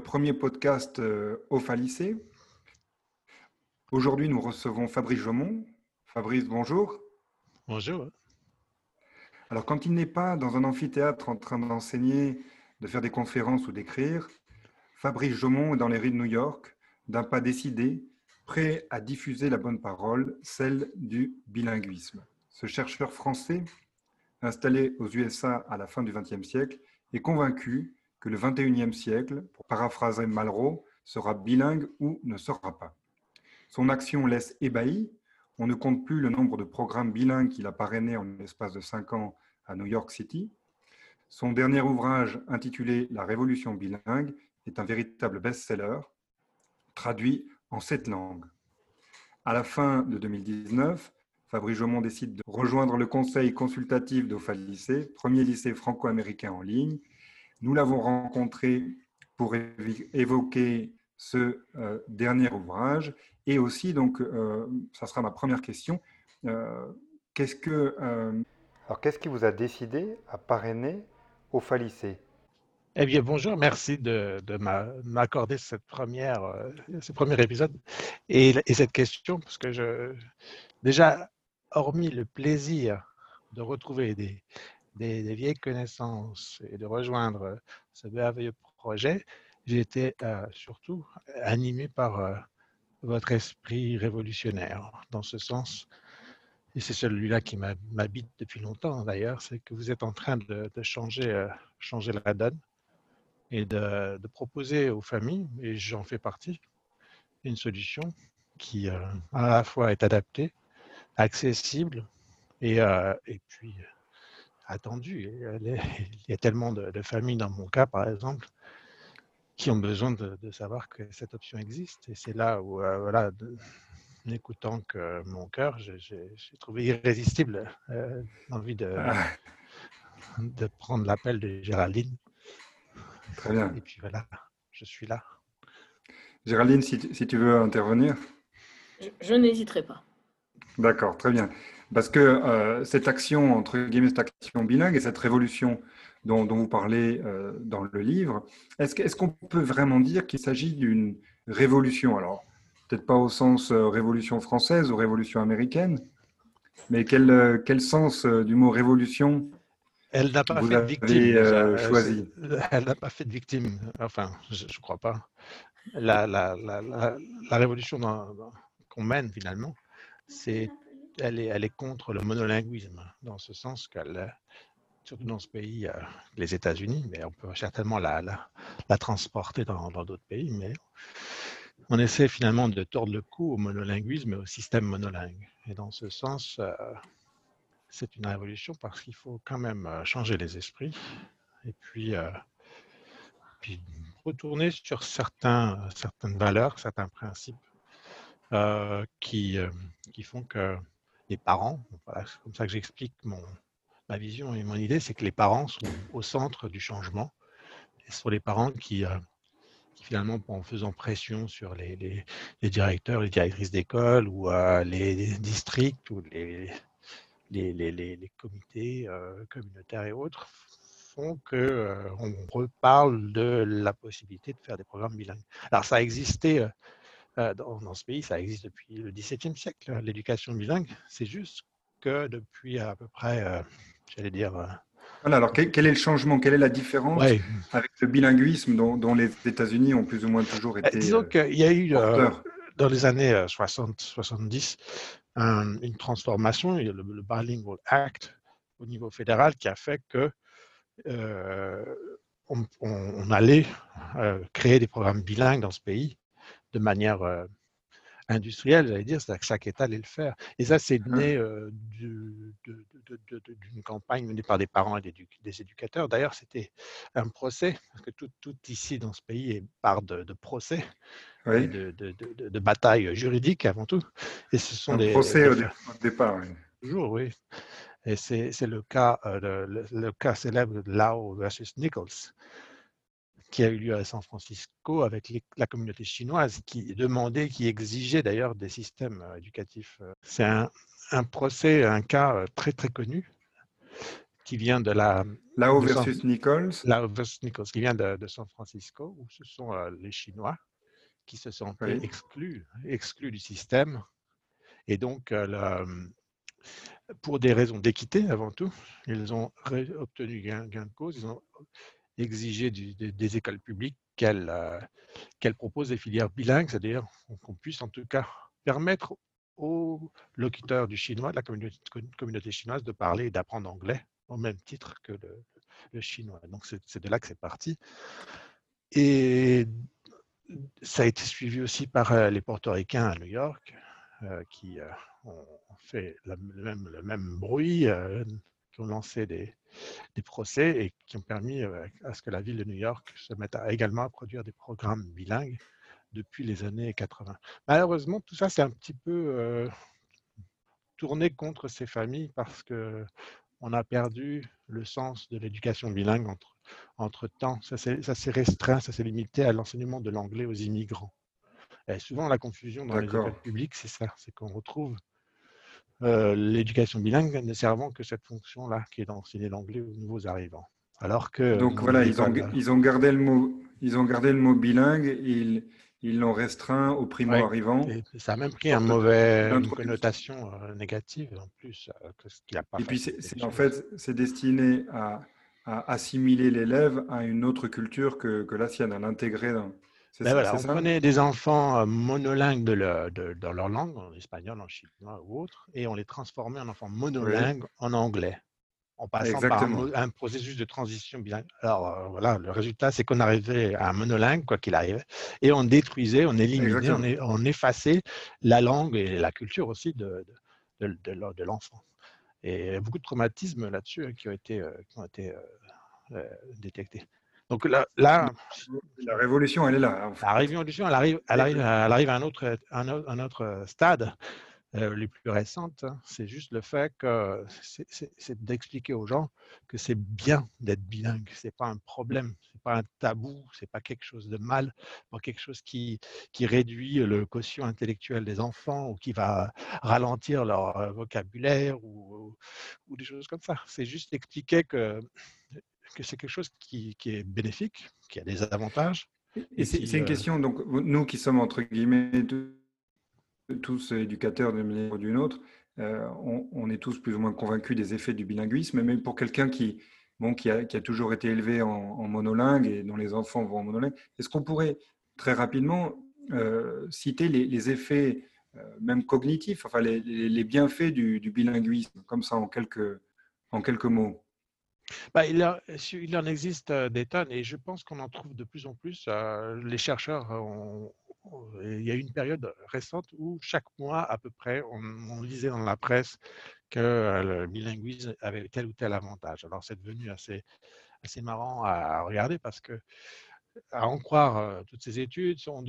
premier podcast au lycée. Aujourd'hui, nous recevons Fabrice Jomont. Fabrice, bonjour. Bonjour. Alors, quand il n'est pas dans un amphithéâtre en train d'enseigner, de faire des conférences ou d'écrire, Fabrice Jomont est dans les rues de New York, d'un pas décidé, prêt à diffuser la bonne parole, celle du bilinguisme. Ce chercheur français, installé aux USA à la fin du XXe siècle, est convaincu que le XXIe siècle, pour paraphraser Malraux, sera bilingue ou ne sera pas. Son action laisse ébahi. On ne compte plus le nombre de programmes bilingues qu'il a parrainés en l'espace de cinq ans à New York City. Son dernier ouvrage, intitulé La Révolution bilingue, est un véritable best-seller, traduit en sept langues. À la fin de 2019, Fabrice Jomont décide de rejoindre le conseil consultatif d'OFA premier lycée franco-américain en ligne. Nous l'avons rencontré pour évoquer ce euh, dernier ouvrage. Et aussi, donc, euh, ça sera ma première question. Euh, qu'est-ce que, alors, qu'est-ce qui vous a décidé à parrainer OFA Lycée eh bien, bonjour, merci de, m'accorder cette première, ce premier épisode et, et, cette question, parce que je, déjà, hormis le plaisir de retrouver des, des, vieilles connaissances et de rejoindre ce merveilleux projet, j'ai été euh, surtout animé par euh, votre esprit révolutionnaire. Dans ce sens, et c'est celui-là qui m'habite depuis longtemps d'ailleurs, c'est que vous êtes en train de, changer, euh, changer la donne et de, de, proposer aux familles, et j'en fais partie, une solution qui à la fois est adaptée accessible et, euh, et puis attendu. Il y a tellement de, familles, dans mon cas par exemple, qui ont besoin de, savoir que cette option existe. Et c'est là où, euh, voilà, n'écoutant que mon cœur, j'ai trouvé irrésistible euh, l'envie de, ah. de prendre l'appel de Géraldine. Très bien. Et puis voilà, je suis là. Géraldine, si, si tu veux intervenir. je n'hésiterai pas. D'accord, très bien. Parce que euh, cette action, entre guillemets, cette action bilingue et cette révolution dont, vous parlez euh, dans le livre, est-ce qu'on peut vraiment dire qu'il s'agit d'une révolution? Alors, peut-être pas au sens euh, révolution française ou révolution américaine, mais quel, quel sens du mot révolution elle n'a pas fait de victime. choisi? Elle n'a pas fait de victime. Enfin, je ne crois pas. La, la, la, la révolution qu'on mène finalement, c'est, elle, est, contre le monolinguisme, dans ce sens qu'elle, surtout dans ce pays, euh, les États-Unis, mais on peut certainement la, la, transporter dans, d'autres pays, mais on essaie finalement de tordre le cou au monolinguisme et au système monolingue. Et dans ce sens, euh, c'est une révolution parce qu'il faut quand même euh, changer les esprits et puis, puis retourner sur certains, certaines valeurs, certains principes qui, qui font que les parents, c'est comme ça que j'explique mon, ma vision et mon idée, c'est que les parents sont au centre du changement. Ce sont les parents qui, euh, finalement, en faisant pression sur les, les, directeurs, les directrices d'école ou les, districts ou les, les, les comités communautaires et autres, font qu'on reparle de la possibilité de faire des programmes bilingues. Alors ça a existé euh, dans, ce pays, ça existe depuis le XVIIe siècle, hein, l'éducation bilingue. C'est juste que depuis à peu près, euh, j'allais dire. Euh, voilà, alors quel, est le changement? Quelle est la différence avec le bilinguisme dont, les États-Unis ont plus ou moins toujours été. disons qu'il y a eu, dans les années 60-70, une transformation, le, Bilingual Act au niveau fédéral qui a fait que on, allait créer des programmes bilingues dans ce pays de manière industrielle, j'allais dire, c'est-à-dire que chaque État allait le faire. Et ça, c'est mmh. né d'une campagne menée par des parents et des, éducateurs. D'ailleurs, c'était un procès, parce que tout, tout, ici dans ce pays est part de, procès, de, batailles juridiques avant tout. Et ce sont un des procès au, départ. Oui. Toujours, oui. Et c'est le cas, le, le, cas célèbre de Lau versus Nichols, qui a eu lieu à San Francisco avec la communauté chinoise qui demandait, qui exigeait d'ailleurs des systèmes euh, éducatifs. Euh. C'est un, procès, un cas euh, très très connu qui vient de la. Lao versus Nichols. Lao versus Nichols, qui vient de, San Francisco, où ce sont les Chinois qui se sont exclus, exclus du système. Et donc, pour des raisons d'équité avant tout, ils ont obtenu gain, gain, de cause, ils ont exigé des écoles publiques qu'elles qu'elles proposent des filières bilingues, c'est-à-dire qu'on puisse en tout cas permettre aux locuteurs du chinois, de la communauté, chinoise, de parler et d'apprendre anglais au même titre que le, chinois. Donc c'est de là que c'est parti. Et ça a été suivi aussi par euh, les portoricains à New York, euh, qui euh, ont fait le même, bruit, qui ont lancé des, des, procès et qui ont permis à ce que la ville de New York se mette à, également à produire des programmes bilingues depuis les années 80. Malheureusement, tout ça, c'est un petit peu tourné contre ces familles parce que on a perdu le sens de l'éducation bilingue entre, entre temps. Ça s'est restreint, ça s'est limité à l'enseignement de l'anglais aux immigrants. Et souvent, la confusion dans les écoles publiques, c'est ça, c'est qu'on retrouve l'éducation bilingue ne servant que cette fonction-là, qui est d'enseigner l'anglais aux nouveaux arrivants. Alors que donc voilà, ils ont, ils ont gardé le mot, ils ont gardé le mot bilingue. Ils, ils l'ont restreint aux primo-arrivants. Ça a même pris un mauvais, une connotation euh, négative en plus. Euh, que ce a pas Et puis, c'est, en fait, c'est destiné à, assimiler l'élève à une autre culture que, que la sienne, à l'intégrer dans. Ben ça, on prenait des enfants euh, monolingues de dans leur langue, en espagnol, en chinois ou autre, et on les transformait en enfants monolingues en anglais en passant par un, processus de transition bilingue. Alors euh, voilà, le résultat, c'est qu'on arrivait à un monolingue, quoi qu'il arrive, et on détruisait, on éliminait, on, effaçait la langue et la culture aussi de, de, de, l'enfant. Et il y a beaucoup de traumatismes là-dessus hein, qui ont été, qui ont été euh, détectés. Donc là, là, la révolution, elle est là. La révolution, elle arrive, elle arrive, elle arrive à un autre, un autre stade euh, les plus récentes, hein, c'est juste le fait que c'est d'expliquer aux gens que c'est bien d'être bilingue, c'est pas un problème, c'est pas un tabou, c'est pas quelque chose de mal, pas quelque chose qui, qui réduit le quotient intellectuel des enfants ou qui va ralentir leur euh, vocabulaire ou, ou des choses comme ça. C'est juste expliquer que, que c'est quelque chose qui, qui, est bénéfique, qui a des avantages. Et, c'est une euh, question, donc nous qui sommes entre guillemets tous éducateurs d'une manière ou d'une autre, euh, on, est tous plus ou moins convaincus des effets du bilinguisme, mais pour quelqu'un qui, bon, qui, a, toujours été élevé en, monolingue et dont les enfants vont en monolingue, est-ce qu'on pourrait très rapidement euh, citer les, effets, euh, même cognitifs, enfin les, bienfaits du, bilinguisme, comme ça en quelques, en quelques mots? Bah, il, il, en existe des tonnes et je pense qu'on en trouve de plus en plus. les chercheurs ont, il y a eu une période récente où chaque mois, à peu près, on, lisait dans la presse que euh, le bilinguisme avait tel ou tel avantage. Alors, c'est devenu assez, assez marrant à regarder parce que, à en croire euh, toutes ces études, on,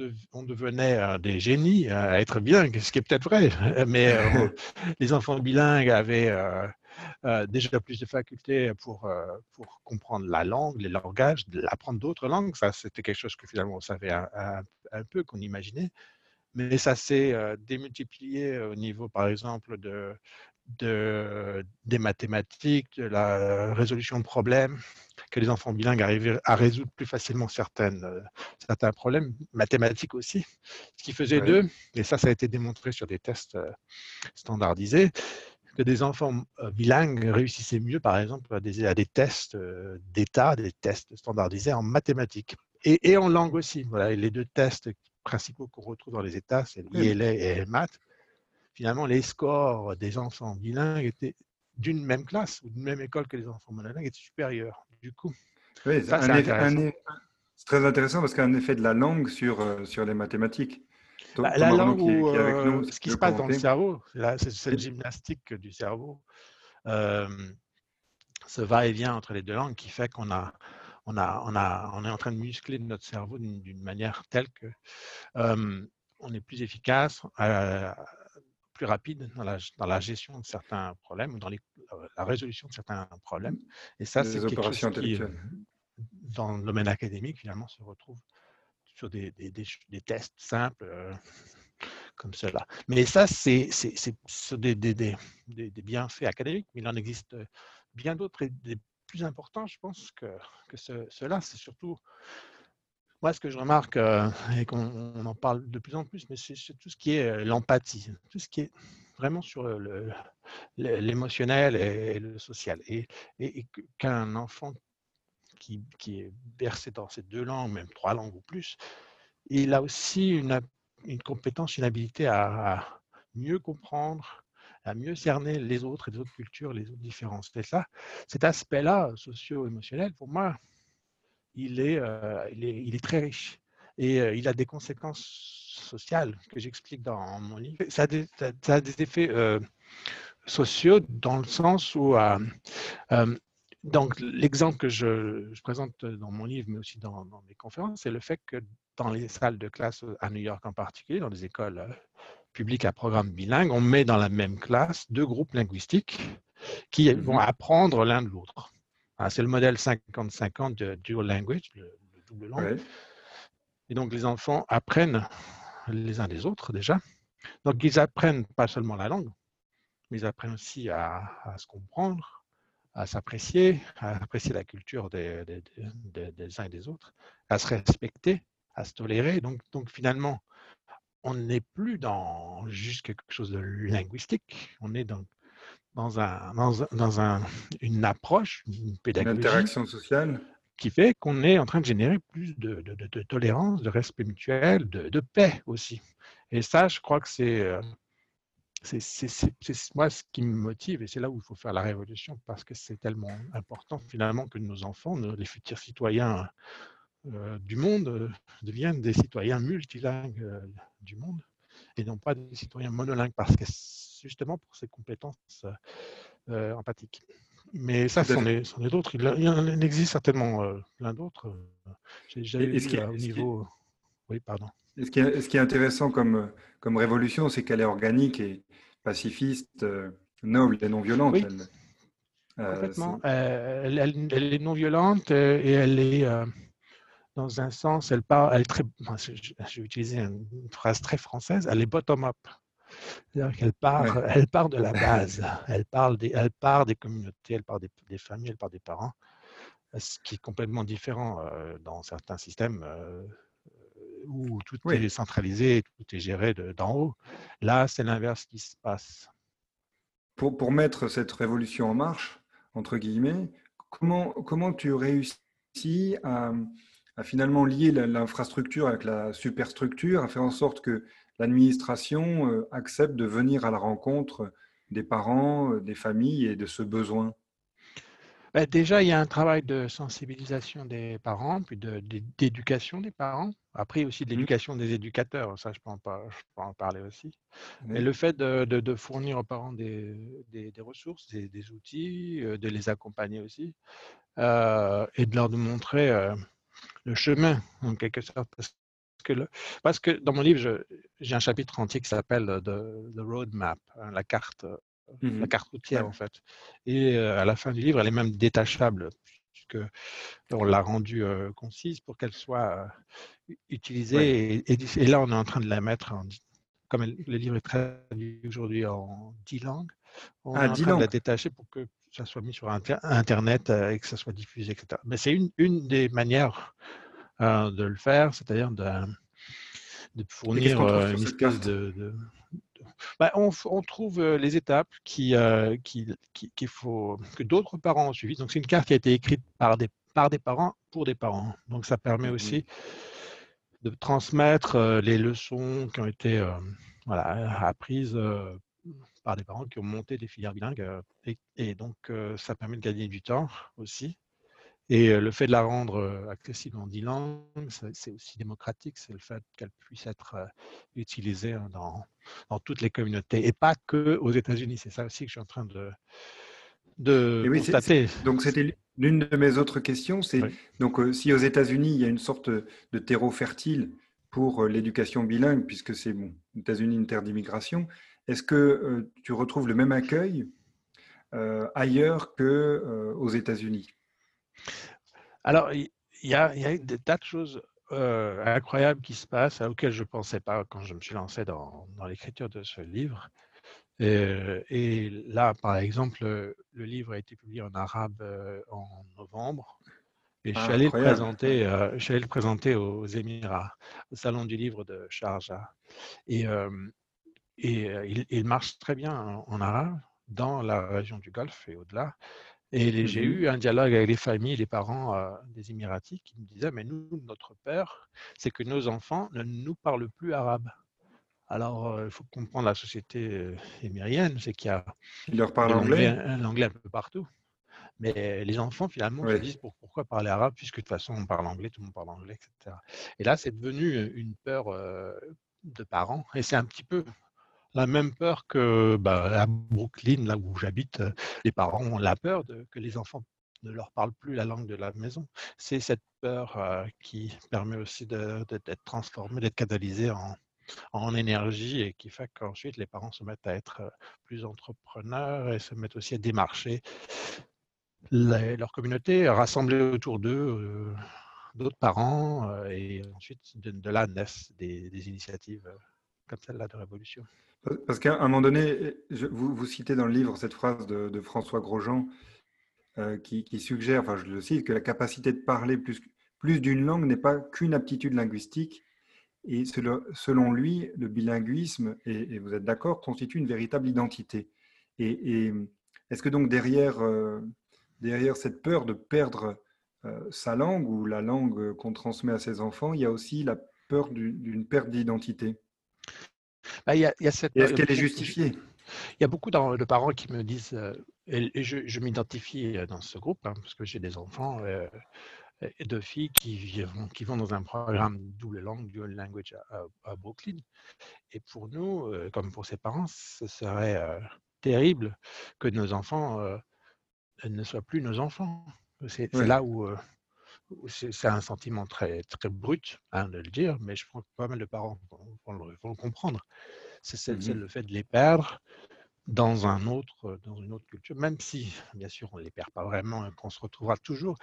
devenait euh, des génies à être bilingues, ce qui est peut-être vrai, mais les enfants bilingues avaient euh, déjà plus de facultés pour, euh, pour comprendre la langue, les langages, apprendre d'autres langues. Ça, c'était quelque chose que finalement on savait un, peu, qu'on imaginait. Mais ça s'est euh, démultiplié au niveau, par exemple, de, de, des mathématiques, de la résolution de problèmes, que les enfants bilingues arrivaient à résoudre plus facilement certaines, certains problèmes, mathématiques aussi. Ce qui faisait d'eux, et ça, ça a été démontré sur des tests standardisés, que des enfants euh, bilingues réussissaient mieux, par exemple, à des, à des tests euh, d'État, des tests standardisés en mathématiques et, en langue aussi. Voilà, les deux tests principaux qu'on retrouve dans les États, c'est l'ILA et maths. Finalement, les scores des enfants bilingues étaient d'une même classe ou d'une même école que les enfants monolingues étaient supérieurs. Du coup, c'est très intéressant. parce qu'il y a un effet de la langue sur, euh, sur les mathématiques. Bah, la, langue ou euh, ce qui se passe dans le cerveau, c'est cette gymnastique du cerveau, euh, ce va-et-vient entre les deux langues qui fait qu'on a, on a, on a, on est en train de muscler notre cerveau d'une manière telle que euh, on est plus efficace, plus rapide dans la, dans la, gestion de certains problèmes ou dans la résolution de certains problèmes. Et ça, c'est quelque chose qui, dans le domaine académique, finalement, se retrouve sur des, des, des, tests simples euh, comme cela. Mais ça, c'est des, des, bienfaits académiques, mais il en existe bien d'autres et des plus importants, je pense, que, que ce, cela. C'est surtout, moi, ce que je remarque, euh, et qu'on en parle de plus en plus, mais c'est tout ce qui est euh, l'empathie, tout ce qui est vraiment sur l'émotionnel et, le social. Et, et, qu'un enfant qui, qui, est bercé dans ces deux langues, même trois langues ou plus, il a aussi une, une compétence, une habilité à mieux comprendre, à mieux cerner les autres et les autres cultures, les autres différences. Et ça, cet aspect-là, socio-émotionnel, pour moi, il est, euh, il est, il est, très riche. Et euh, il a des conséquences sociales que j'explique dans mon livre. Ça a des, ça a des effets euh, sociaux dans le sens où donc, l'exemple que je, je, présente dans mon livre, mais aussi dans, dans mes conférences, c'est le fait que dans les salles de classe à New York en particulier, dans les écoles public à programme bilingue, on met dans la même classe deux groupes linguistiques qui vont mhm. apprendre l'un de l'autre. Ah, c'est le modèle 50-50 de Dual Language, le, double langue. Et donc, les enfants apprennent les uns des autres déjà. Donc, ils apprennent pas seulement la langue, mais ils apprennent aussi à, se comprendre, à s'apprécier, à apprécier la culture des, des, uns et des autres, à se respecter, à se tolérer. Donc, donc finalement, on n'est plus dans juste quelque chose de linguistique, on est dans, dans, un, dans, un, une approche, une pédagogie. Une interaction sociale. Qui fait qu'on est en train de générer plus de, de, tolérance, de respect mutuel, de, paix aussi. Et ça, je crois que c'est. Euh, c'est moi ce qui me motive et c'est là où il faut faire la révolution parce que c'est tellement important finalement que nos enfants, les futurs citoyens euh, du monde euh, deviennent des citoyens multilingues euh, du monde et non pas des citoyens monolingues parce que justement pour ces compétences empathiques. Mais ça, c'en est, est d'autres. Il, il, en existe certainement plein d'autres. J'ai jamais vu au niveau. Oui, pardon. ce, qui est, ce qui est intéressant comme, comme révolution, c'est qu'elle est organique et pacifiste, noble et non violente. Oui. Complètement. Elle, elle, est non violente et elle est dans un sens, elle part, elle est très, je, vais utiliser une phrase très française, elle est bottom-up. C'est-à-dire qu'elle part, elle part de la base, elle, parle des, elle part des communautés, elle part des, des, familles, elle part des parents, ce qui est complètement différent euh, dans certains systèmes euh, où tout est centralisé, tout est géré d'en haut. Là, c'est l'inverse qui se passe. Pour, pour mettre cette révolution en marche, entre guillemets, comment, comment tu réussis à à finalement lier l'infrastructure avec la superstructure, à faire en sorte que l'administration euh, accepte de venir à la rencontre des parents, euh, des familles et de ce besoin bah, Déjà, il y a un travail de sensibilisation des parents, puis d'éducation des parents. Après, aussi de mmh. l'éducation des éducateurs, ça, je peux en, je peux en parler aussi. Mais le fait de, fournir aux parents des, ressources, des, outils, euh, de les accompagner aussi, et de leur montrer le chemin, en quelque sorte. Parce que, parce que dans mon livre, j'ai un chapitre entier qui s'appelle The, Roadmap, hein, la carte, la mmh carte routière, en fait. Et euh, à la fin du livre, elle est même détachable, puisque on l'a rendue euh, concise pour qu'elle soit euh, utilisée. Et, là, on est en train de la mettre en, comme le livre est traduit aujourd'hui en dix langues, on ah, est en train de la détacher pour que ça soit mis sur Internet euh, et que ça soit diffusé, etc. Mais c'est une, une, des manières euh, de le faire, c'est-à-dire de, de, fournir euh, une espèce de... de, bah, on, on, trouve les étapes qui, qui, qui, faut, que d'autres parents ont suivi. Donc c'est une carte qui a été écrite par des, par des parents pour des parents. Donc ça permet mmh aussi de transmettre les leçons qui ont été voilà, apprises par des parents qui ont monté des filières bilingues. Et, donc, ça permet de gagner du temps aussi. Et le fait de la rendre accessible en dix langues, c'est aussi démocratique. C'est le fait qu'elle puisse être utilisée hein, dans, dans, toutes les communautés et pas que aux États-Unis. C'est ça aussi que je suis en train de, de constater. donc, c'était l'une de mes autres questions. C'est donc si aux États-Unis, il y a une sorte de terreau fertile pour l'éducation bilingue, puisque c'est bon, États-Unis, une terre d'immigration, est-ce que euh, tu retrouves le même accueil euh, ailleurs qu'aux euh, aux États-Unis? Alors, il y, a des tas de choses incroyables qui se passent auxquelles je ne pensais pas quand je me suis lancé dans, l'écriture de ce livre. Et, là, par exemple, le livre a été publié en arabe en novembre. Et je, suis allé le présenter, je suis allé le présenter aux Émirats, au Salon du livre de Sharjah. Et, et il, marche très bien en, arabe dans la région du Golfe et au-delà. Et j'ai mmh eu un dialogue avec les familles, les parents des Émiratis qui me disaient, mais nous, notre peur, c'est que nos enfants ne nous parlent plus arabe. Alors, il faut comprendre la société émirienne, c'est qu'il y a Ils leur parlent anglais, l'anglais un peu partout. Mais les enfants, finalement, se disent pourquoi parler arabe, puisque de toute façon, on parle anglais, tout le monde parle anglais, etc. Et là, c'est devenu une peur de parents. Et c'est un petit peu la même peur que bah, à Brooklyn, là où j'habite, les parents ont la peur de, que les enfants ne leur parlent plus la langue de la maison. C'est cette peur qui permet aussi d'être transformée, d'être canalisée en, en énergie et qui fait qu'ensuite les parents se mettent à être plus entrepreneurs et se mettent aussi à démarcher leur communauté, rassembler autour d'eux d'autres parents et ensuite de, là naissent des, initiatives comme celle-là de révolution. Parce qu'à un moment donné, vous, citez dans le livre cette phrase de, François Grosjean qui, qui, suggère, enfin je le cite, que la capacité de parler plus, d'une langue n'est pas qu'une aptitude linguistique, et selon lui, le bilinguisme, et, vous êtes d'accord, constitue une véritable identité. Et, est-ce que donc derrière, euh, derrière cette peur de perdre euh, sa langue ou la langue qu'on transmet à ses enfants, il y a aussi la peur d'une perte d'identité? Bah, Est-ce qu'elle est justifiée? Il y a beaucoup de parents qui me disent, euh, et je, m'identifie dans ce groupe, hein, parce que j'ai des enfants, et de filles qui vont, qui vont dans un programme double langue, dual language à, Brooklyn. Et pour nous, euh, comme pour ses parents, ce serait euh, terrible que nos enfants euh, ne soient plus nos enfants. C'est là où, c'est un sentiment très, très brut hein, de le dire, mais je pense que pas mal de parents vont, le, comprendre. C'est mmh le fait de les perdre dans un autre, dans une autre culture, même si, bien sûr, on ne les perd pas vraiment et qu'on se retrouvera toujours.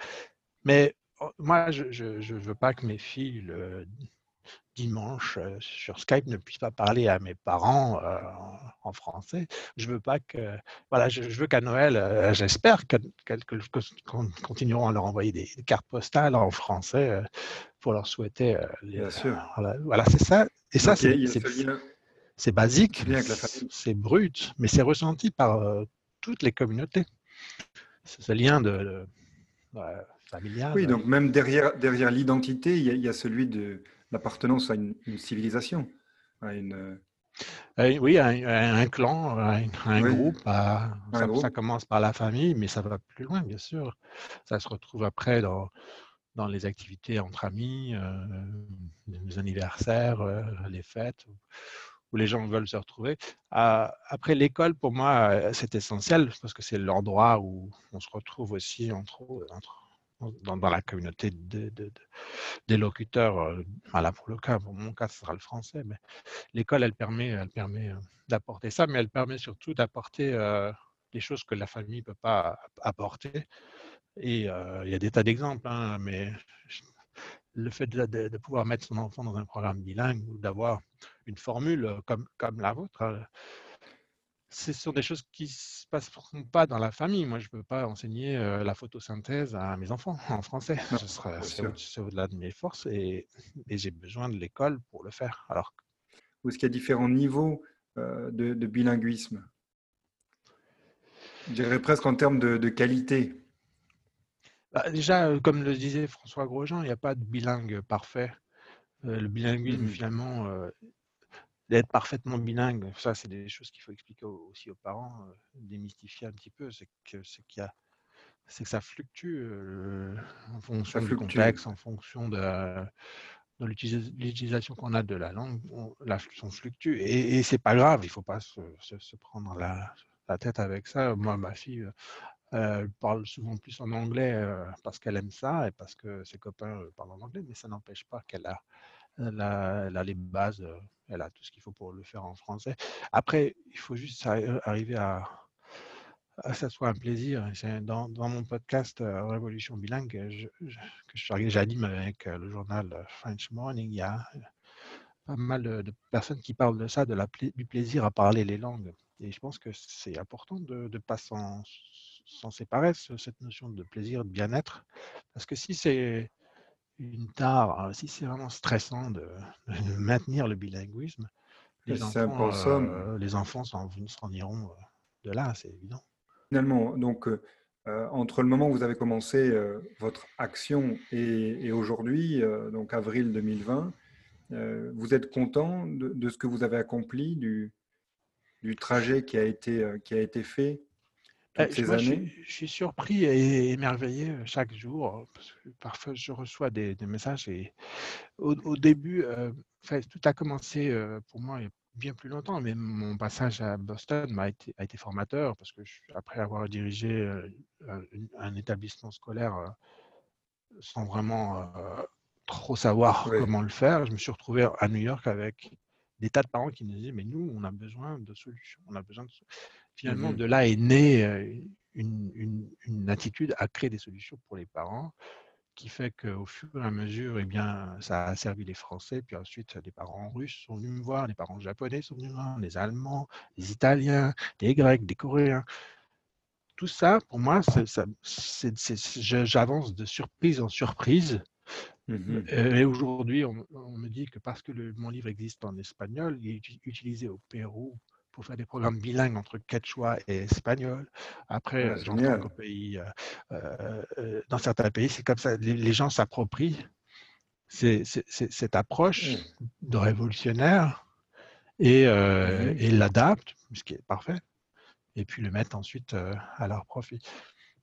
Mais Oh, moi, je ne veux pas que mes filles, le dimanche, sur Skype, ne puissent pas parler à mes parents en, français. Je veux pas que. Voilà, je, veux qu'à Noël, j'espère qu'on continueront à leur envoyer des, cartes postales en français pour leur souhaiter. Bien sûr. Voilà, c'est ça. Et ça, c'est basique, c'est brut, mais c'est ressenti par toutes les communautés. C'est ce lien de oui, donc même derrière, derrière l'identité, il, y a celui de l'appartenance à une, civilisation, à une... Euh, oui, un, un clan, un, groupe, ça, ça, commence par la famille, mais ça va plus loin, bien sûr. Ça se retrouve après dans, dans les activités entre amis, euh, les anniversaires, euh, les fêtes, où, les gens veulent se retrouver. après l'école, pour moi, c'est essentiel parce que c'est l'endroit où on se retrouve aussi entre, entre dans, la communauté de, des locuteurs. Euh, voilà, pour le cas, pour mon cas, ce sera le français, mais l'école, elle permet, elle permet euh, d'apporter ça, mais elle permet surtout d'apporter euh, des choses que la famille ne peut pas apporter. Et il y a des tas d'exemples, hein, mais le fait de, pouvoir mettre son enfant dans un programme bilingue ou d'avoir une formule comme la vôtre, ce sont des choses qui ne se passeront pas dans la famille. Moi, je ne peux pas enseigner la photosynthèse à mes enfants en français. C'est au-delà de mes forces et, j'ai besoin de l'école pour le faire. Alors, Ou est-ce qu'il y a différents niveaux de, bilinguisme? Je dirais presque en termes de, qualité. Bah, déjà, comme le disait François Grosjean, il n'y a pas de bilingue parfait. le bilinguisme, mmh finalement, d'être parfaitement bilingue, ça c'est des choses qu'il faut expliquer aussi aux parents, euh, démystifier un petit peu, c'est que c'est qu'il y a c'est que ça fluctue euh, en fonction du contexte, en fonction de, l'utilisation qu'on a de la langue, la fonction fluctue. Et, et c'est pas grave, il faut pas se, se, prendre la, la, tête avec ça. Moi, ma fille, euh, elle parle souvent plus en anglais parce qu'elle aime ça et parce que ses copains parlent en anglais, mais ça n'empêche pas qu'elle a elle a, les bases, euh, elle a tout ce qu'il faut pour le faire en français. Après, il faut juste arriver à, à ça soit un plaisir. Dans, mon podcast euh, Révolution bilingue, que j'anime avec euh, le journal French Morning, il y a pas mal de, personnes qui parlent de ça, du plaisir à parler les langues. Et je pense que c'est important de ne pas s'en séparer, cette notion de plaisir, de bien-être. Parce que si c'est une tare, si c'est vraiment stressant de, maintenir le bilinguisme, les enfants, euh, les enfants s'en iront euh, de là, c'est évident. Finalement, donc, euh, entre le moment où vous avez commencé votre action et, aujourd'hui, donc avril 2020, vous êtes content de, ce que vous avez accompli, du, du trajet qui a été, qui a été fait? Toutes ces années? je, suis surpris et émerveillé chaque jour. Parce que parfois, je reçois des, messages et au, début, tout a commencé pour moi bien plus longtemps, mais mon passage à Boston m'a été, a été formateur parce que après avoir dirigé un, établissement scolaire sans vraiment trop savoir comment le faire, je me suis retrouvé à New York avec des tas de parents qui me disaient mais nous on a besoin de solutions, on a besoin de finalement mmh de là est née une, une, une, attitude à créer des solutions pour les parents qui fait qu'au fur et à mesure, eh bien, ça a servi les Français, puis ensuite des parents russes sont venus me voir, les parents japonais sont venus me voir, les Allemands, les Italiens, les Grecs, des Coréens. Tout ça, pour moi, j'avance de surprise en surprise. Mmh et aujourd'hui, on, me dit que parce que le, mon livre existe en espagnol, il est utilisé au Pérou, pour faire des programmes bilingues entre quechua et espagnol. Après, j'entends qu'au pays, euh, euh, dans certains pays, c'est comme ça, les, gens s'approprient cette approche mmh. de révolutionnaire et, euh, l'adaptent, ce qui est parfait, et puis le mettent ensuite à leur profit.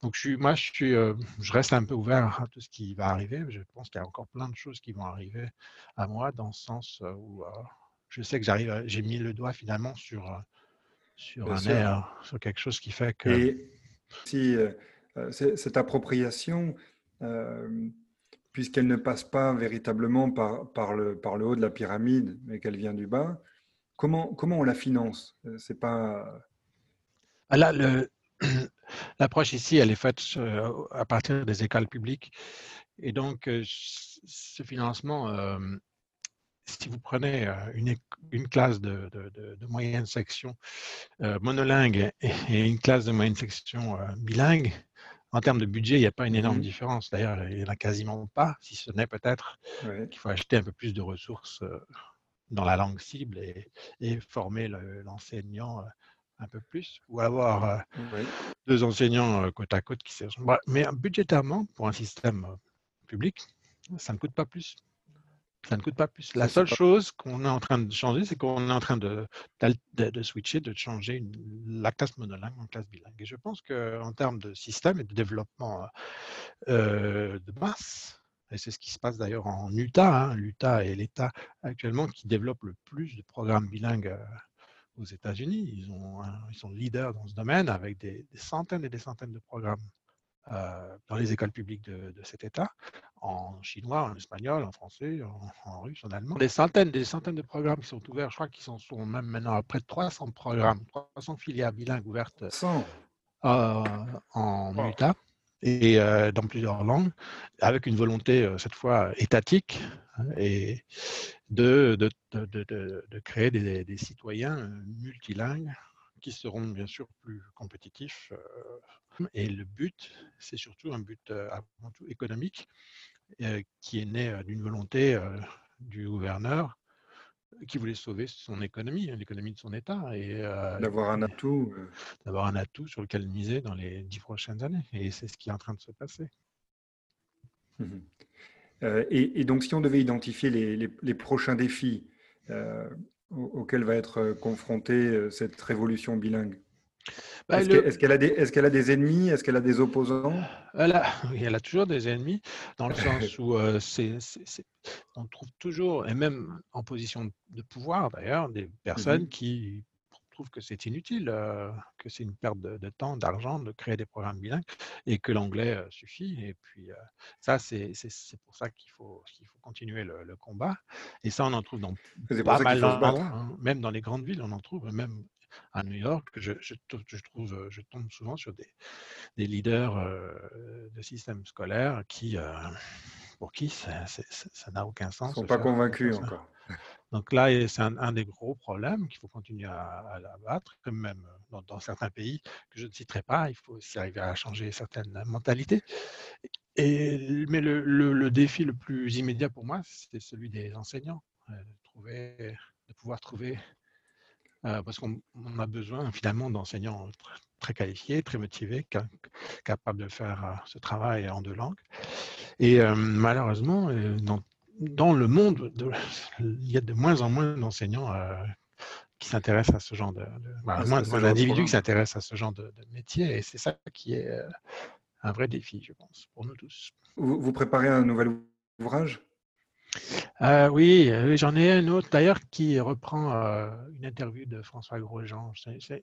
Donc, je suis, moi, je, suis, je reste un peu ouvert à tout ce qui va arriver. Je pense qu'il y a encore plein de choses qui vont arriver à moi dans le sens où je sais que j'arrive, j'ai mis le doigt finalement sur, euh, sur un air, sur quelque chose qui fait que. Et si euh, euh, cette appropriation, puisqu'elle ne passe pas véritablement par, par, le, par le haut de la pyramide, mais qu'elle vient du bas, comment, comment on la finance? C'est pas. Ah, là, le, l'approche ici, elle est faite à partir des écoles publiques. Et donc, ce financement, si vous prenez une, une classe de, de, moyenne section monolingue et, une classe de moyenne section bilingue, en termes de budget, il n'y a pas une énorme mmh différence. D'ailleurs, il n'y en a quasiment pas, si ce n'est peut-être qu'il faut acheter un peu plus de ressources dans la langue cible et, former l'enseignant un peu plus, ou avoir deux enseignants côte à côte qui Mais budgétairement, pour un système public, ça ne coûte pas plus. Ça ne coûte pas plus. La seule chose qu'on est en train de changer, c'est qu'on est en train de, de, switcher, de changer la classe monolingue en classe bilingue. Et je pense qu'en termes de système et de développement euh, de masse, et c'est ce qui se passe d'ailleurs en Utah, hein, l'Utah est l'État actuellement qui développe le plus de programmes bilingues euh, aux États-Unis. Ils, ils sont leaders dans ce domaine avec des centaines et des centaines de programmes euh, dans les écoles publiques de, cet État, en chinois, en espagnol, en français, en, russe, en allemand. Des centaines, des centaines de programmes qui sont ouverts. Je crois qu'ils sont, sont même maintenant à près de 300 programmes, 300 filières bilingues ouvertes euh, en Utah et euh, dans plusieurs langues, avec une volonté cette fois étatique hein, et de, de, de, de créer des, des, citoyens multilingues qui seront bien sûr plus compétitifs et le but, c'est surtout un but avant tout économique qui est né d'une volonté du gouverneur qui voulait sauver son économie, hein, l'économie de son État. et D'avoir un atout. D'avoir un atout sur lequel miser dans les dix prochaines années. Et c'est ce qui est en train de se passer. Mmh et, donc, si on devait identifier les, les, prochains défis auxquels va être confrontée cette révolution bilingue? Bah, est-ce qu'elle a, a, des ennemis? Est-ce qu'elle a des opposants? Elle a, Oui, elle a toujours des ennemis, dans le sens où euh, on trouve toujours, et même en position de pouvoir d'ailleurs, des personnes mmh qui trouvent que c'est inutile, euh, que c'est une perte de, temps, d'argent de créer des programmes bilingues et que l'anglais euh, suffit. Et puis, ça, c'est pour ça qu'il faut, qu'il faut continuer le, combat. Et ça, on en trouve dans pas mal d'endroits, hein. même dans les grandes villes, on en trouve, même à New York, je, je, trouve, euh, je tombe souvent sur des, des leaders euh, de systèmes scolaires qui, euh, pour qui ça n'a aucun sens. Ils ne sont pas convaincus encore. Donc là, c'est un, des gros problèmes qu'il faut continuer à, à abattre, même dans, certains pays que je ne citerai pas. Il faut aussi arriver à changer certaines mentalités. Et, mais le, défi le plus immédiat pour moi, c'est celui des enseignants, euh, de, trouver, pouvoir trouver, euh, parce qu'on a besoin finalement d'enseignants très qualifiés, très motivés, capables de faire euh, ce travail en deux langues. Et malheureusement, dans dans le monde, il y a de moins en moins d'enseignants euh, qui s'intéressent à ce genre de, bah, moins d'individus qui s'intéressent à ce genre de, métier, et c'est ça qui est euh, un vrai défi, je pense, pour nous tous. Vous, préparez un nouvel ouvrage? Euh, oui, j'en ai un autre d'ailleurs qui reprend une interview de François Grosjean.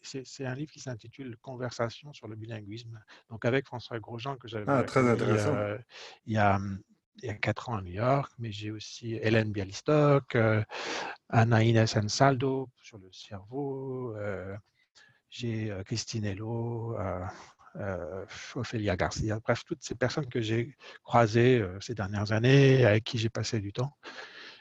C'est un livre qui s'intitule Conversation sur le bilinguisme. Donc avec François Grosjean que j'avais ah, très intéressant. il y a il y a quatre ans à New York, mais j'ai aussi Hélène Bialystok, euh, Anna Inés Ansaldo sur le cerveau, euh, j'ai euh, Christine Hello, Ophélia Garcia, bref, toutes ces personnes que j'ai croisées ces dernières années, avec qui j'ai passé du temps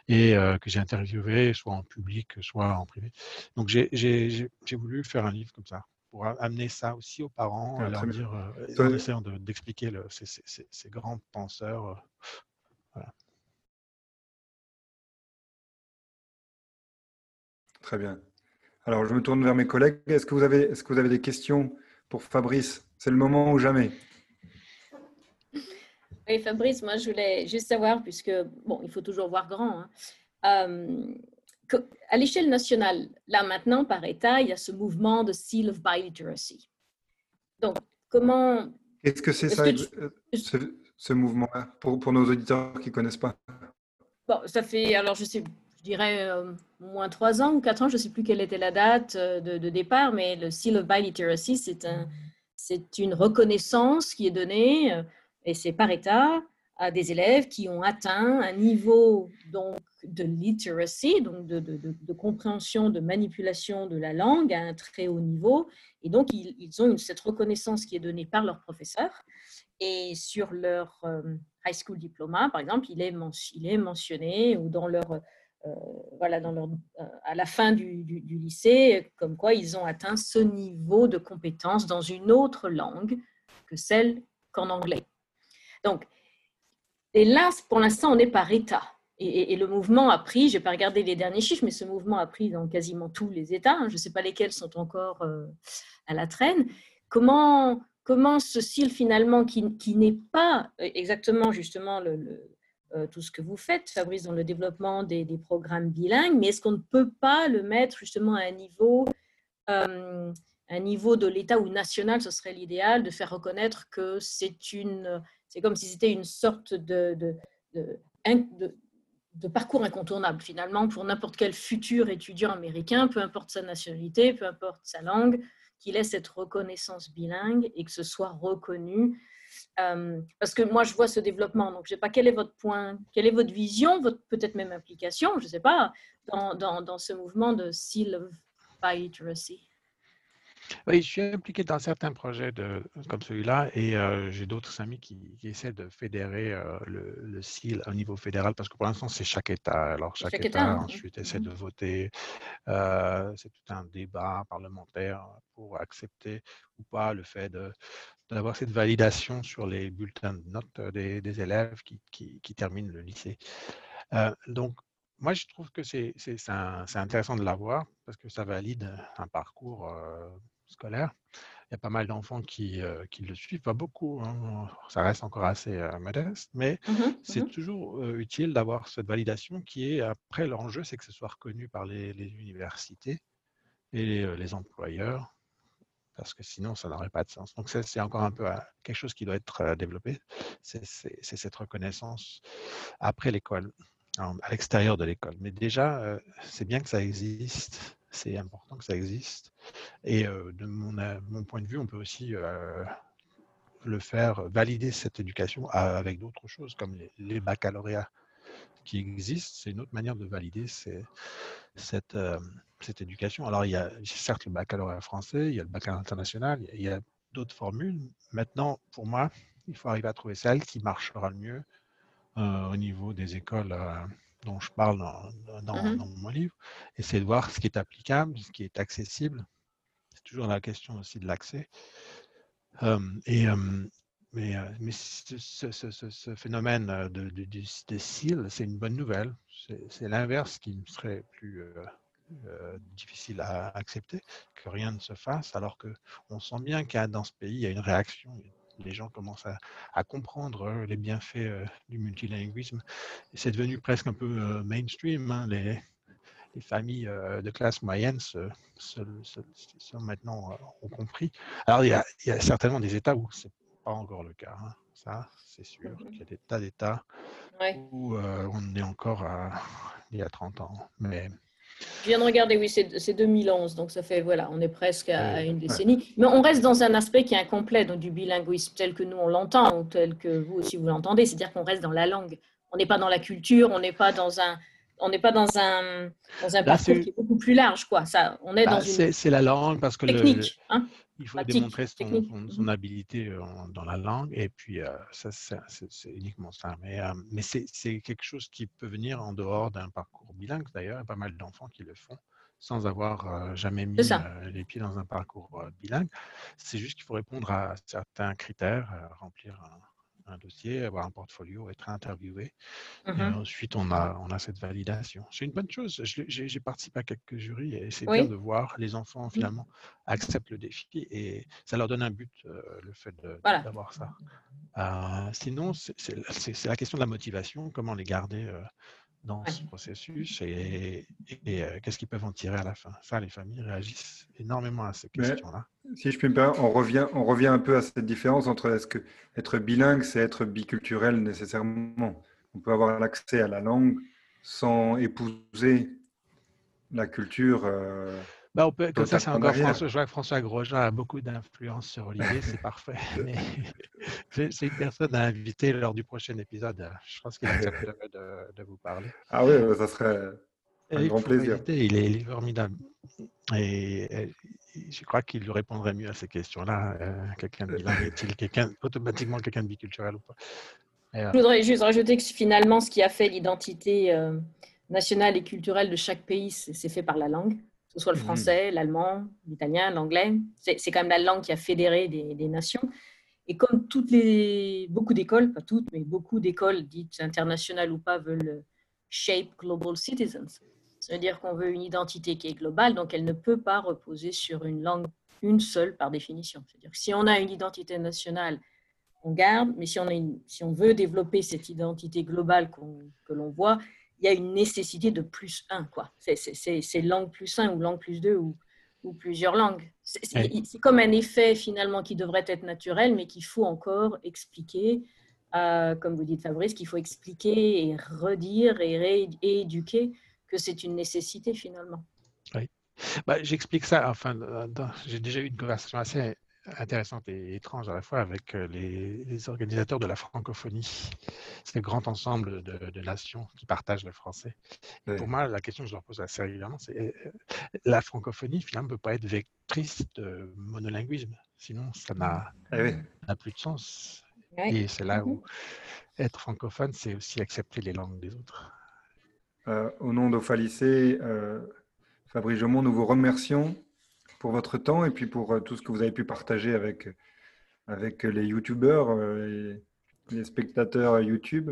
et que j'ai interviewé, soit en public, soit en privé. Donc j'ai voulu faire un livre comme ça pour amener ça aussi aux parents, ah, leur dire, en essayant d'expliquer ces, grands penseurs Très bien. Alors, je me tourne vers mes collègues. Est-ce que vous avez, est-ce que vous avez des questions pour Fabrice? C'est le moment ou jamais? Oui, Fabrice, moi, je voulais juste savoir, puisque, bon, il faut toujours voir grand, hein, euh, à l'échelle nationale, là maintenant, par État, il y a ce mouvement de Seal of Biliteracy. Donc, comment... Qu'est-ce que c'est ça, ce, mouvement-là, pour, pour, nos auditeurs qui ne connaissent pas? Bon, ça fait, alors je sais, je dirais, euh, moins trois ans ou quatre ans, je ne sais plus quelle était la date euh, de, départ, mais le Seal of Biliteracy, c'est un, une reconnaissance qui est donnée, euh, et c'est par État, des élèves qui ont atteint un niveau donc, de literacy, donc de, de, compréhension, de manipulation de la langue à un très haut niveau. Et donc, ils, ils ont cette reconnaissance qui est donnée par leur professeur. Et sur leur high school diploma, par exemple, il est, il est mentionné, ou dans leur euh, voilà, dans leur, euh, à la fin du, lycée, comme quoi ils ont atteint ce niveau de compétence dans une autre langue que celle qu'en anglais. Donc, et là, pour l'instant, on est par État. Et, le mouvement a pris, je n'ai pas regardé les derniers chiffres, mais ce mouvement a pris dans quasiment tous les États. Hein. je ne sais pas lesquels sont encore euh, à la traîne. Comment, comment ce style finalement, qui, n'est pas exactement justement euh, tout ce que vous faites, Fabrice, dans le développement des, programmes bilingues, mais est-ce qu'on ne peut pas le mettre justement à un niveau, euh, un niveau de l'État ou national, ce serait l'idéal, de faire reconnaître que c'est une, c'est comme si c'était une sorte de, parcours incontournable finalement pour n'importe quel futur étudiant américain, peu importe sa nationalité, peu importe sa langue, qu'il ait cette reconnaissance bilingue et que ce soit reconnu euh, parce que moi, je vois ce développement. Donc, je ne sais pas quel est votre point, quelle est votre vision, votre peut-être même implication, je ne sais pas, dans, ce mouvement de Seal of Biliteracy. Oui, je suis impliqué dans certains projets de, comme celui-là et euh, j'ai d'autres amis qui, essaient de fédérer euh, le, le SIL au niveau fédéral parce que pour l'instant, c'est chaque État. Alors, chaque, État, hein. ensuite essaie de mm-hmm. voter. c'est tout un débat parlementaire pour accepter ou pas le fait d'avoir cette validation sur les bulletins de notes des, élèves qui, qui, terminent le lycée. Donc, moi, je trouve que c'est intéressant de l'avoir parce que ça valide un parcours scolaire. Il y a pas mal d'enfants qui, qui, le suivent, pas beaucoup, hein, ça reste encore assez modeste, mais mmh c'est mmh toujours utile d'avoir cette validation qui est, après, l'enjeu, c'est que ce soit reconnu par les, universités et les employeurs parce que sinon, ça n'aurait pas de sens. Donc, c'est encore un peu euh, quelque chose qui doit être euh, développé. C'est cette reconnaissance après l'école, à l'extérieur de l'école. Mais déjà, euh, c'est bien que ça existe. C'est important que ça existe. Et de mon, mon, point de vue, on peut aussi le faire, valider cette éducation avec d'autres choses, comme les baccalauréats qui existent. C'est une autre manière de valider cette, euh, éducation. Alors, il y a certes le baccalauréat français, il y a le baccalauréat international, il y a, d'autres formules. Maintenant, pour moi, il faut arriver à trouver celle qui marchera le mieux euh, au niveau des écoles euh, dont je parle dans, Mhm. dans mon livre, et c'est de voir ce qui est applicable, ce qui est accessible. C'est toujours la question aussi de l'accès. Euh, et, euh, mais mais ce, ce- ce- ce- ce phénomène euh, de, de, c'est une bonne nouvelle. C'est l'inverse qui me serait plus euh, difficile à accepter, que rien ne se fasse, alors que on sent bien qu'il y a dans ce pays, il y a une réaction. Les gens commencent à, à comprendre euh, les bienfaits euh, du multilinguisme. C'est devenu presque un peu euh, mainstream. hein, les, les familles euh, de classe moyenne se, se- se- se- maintenant ont compris. Alors, il y, a, il y a certainement des États où c'est pas encore le cas. hein. Ça, c'est sûr. Il y a des tas d'États Ouais. où euh, on est encore à, il y a 30 ans. Mais Je viens de regarder, oui, c'est c'est 2011, donc ça fait, voilà, on est presque à une décennie. Mais on reste dans un aspect qui est incomplet donc, du bilinguisme tel que nous on l'entend, ou tel que vous aussi vous l'entendez, c'est-à-dire qu'on reste dans la langue. On n'est pas dans la culture, on n'est pas dans un, on n'est pas dans un, dans un Là, parcours c'est- qui est beaucoup plus large, quoi. Ça, on est bah, dans une c'est la langue parce que le- technique. hein. Il faut pratique, démontrer son, son- son habileté euh, dans la langue et puis euh, ça c'est uniquement ça. Mais, euh, mais c'est quelque chose qui peut venir en dehors d'un parcours bilingue d'ailleurs. Il y a pas mal d'enfants qui le font sans avoir jamais mis les pieds dans un parcours bilingue. C'est juste qu'il faut répondre à certains critères, remplir un, un dossier, avoir un portfolio, être interviewé. Et Mhm. ensuite, on a, on a cette validation. C'est une bonne chose. J'ai participé à quelques jurys et c'est Oui. bien de voir les enfants finalement acceptent le défi et ça leur donne un but, euh, le fait Voilà. d'avoir ça. Euh, sinon, c'est la question de la motivation, comment les garder euh, dans ce processus et, et- et, euh, qu'est-ce qu'ils peuvent en tirer à la fin? Ça, les familles réagissent énormément à ces questions-là. Si je puis me permettre, on revient, on revient un peu à cette différence entre est-ce que être bilingue, c'est être biculturel nécessairement? On peut avoir l'accès à la langue sans épouser la culture. euh, Bah, on peut, comme ça, c'est encore. François. Je vois que François Grosjean a beaucoup d'influence sur Olivier, c'est parfait. C'est une personne à inviter lors du prochain épisode. Je pense qu'il accepterait de, de vous parler. Ah oui, ça serait. Un Et grand plaisir. inviter, Il est, il est formidable. Et, et je crois qu'il lui répondrait mieux à ces questions-là. Euh, quelqu'un de bilingue est-il quelqu'un, automatiquement quelqu'un de biculturel ou pas euh, Je voudrais juste rajouter que finalement, ce qui a fait l'identité euh, nationale et culturelle de chaque pays, c'est fait par la langue, ce soit le Mhm. français, l'allemand, l'italien, l'anglais. C'est quand même la langue qui a fédéré des, des nations. Et comme toutes les, beaucoup d'écoles, pas toutes, mais beaucoup d'écoles dites internationales ou pas veulent shape global citizens, ça veut dire qu'on veut une identité qui est globale, donc elle ne peut pas reposer sur une langue, une seule par définition. C'est-à-dire que si on a une identité nationale, on garde, mais si on, a une- si on veut développer cette identité globale que l'on voit, il y a une nécessité de plus un. quoi. C'est- langue plus un ou langue plus deux ou, ou plusieurs langues. C'est Oui. comme un effet finalement qui devrait être naturel, mais qu'il faut encore expliquer, euh, comme vous dites Fabrice, qu'il faut expliquer et redire et, éduquer que c'est une nécessité finalement. Bah, J'explique ça. Enfin, j'ai déjà eu une conversation assez intéressante et étrange à la fois avec euh, les, les organisateurs de la francophonie. C'est le grand ensemble de, de nations qui partagent le français. Pour moi, la question que je leur pose assez régulièrement, c'est euh, la francophonie, finalement, ne peut pas être vectrice de monolinguisme. Sinon, ça n'a oui. n'a plus de sens. Et c'est là où être francophone, c'est aussi accepter les langues des autres. Euh, au nom d'Ophalicé, euh, Fabrice Jomont, nous vous remercions pour votre temps et puis pour euh, tout ce que vous avez pu partager avec, avec les youtubeurs euh, et les spectateurs YouTube.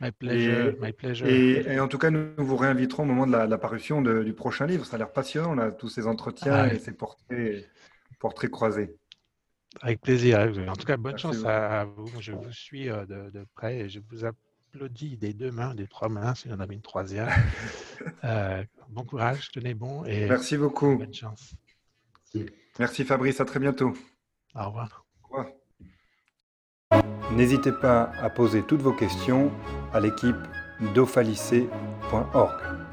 My pleasure, my pleasure. Et, et en tout cas, nous vous réinviterons au moment de la, la parution de- du prochain livre. Ça a l'air passionnant, là, tous ces entretiens Ah et ces portraits, portraits croisés. Avec plaisir. En tout cas, bonne Merci chance à, vous. Je vous suis euh, de, de près et je vous des deux mains, des trois mains, s'il y en avait une troisième. Euh, bon courage, tenez bon et Merci beaucoup. bonne chance. Merci Fabrice, à très bientôt. Au revoir. Au revoir. N'hésitez pas à poser toutes vos questions à l'équipe d'ophalicé.org.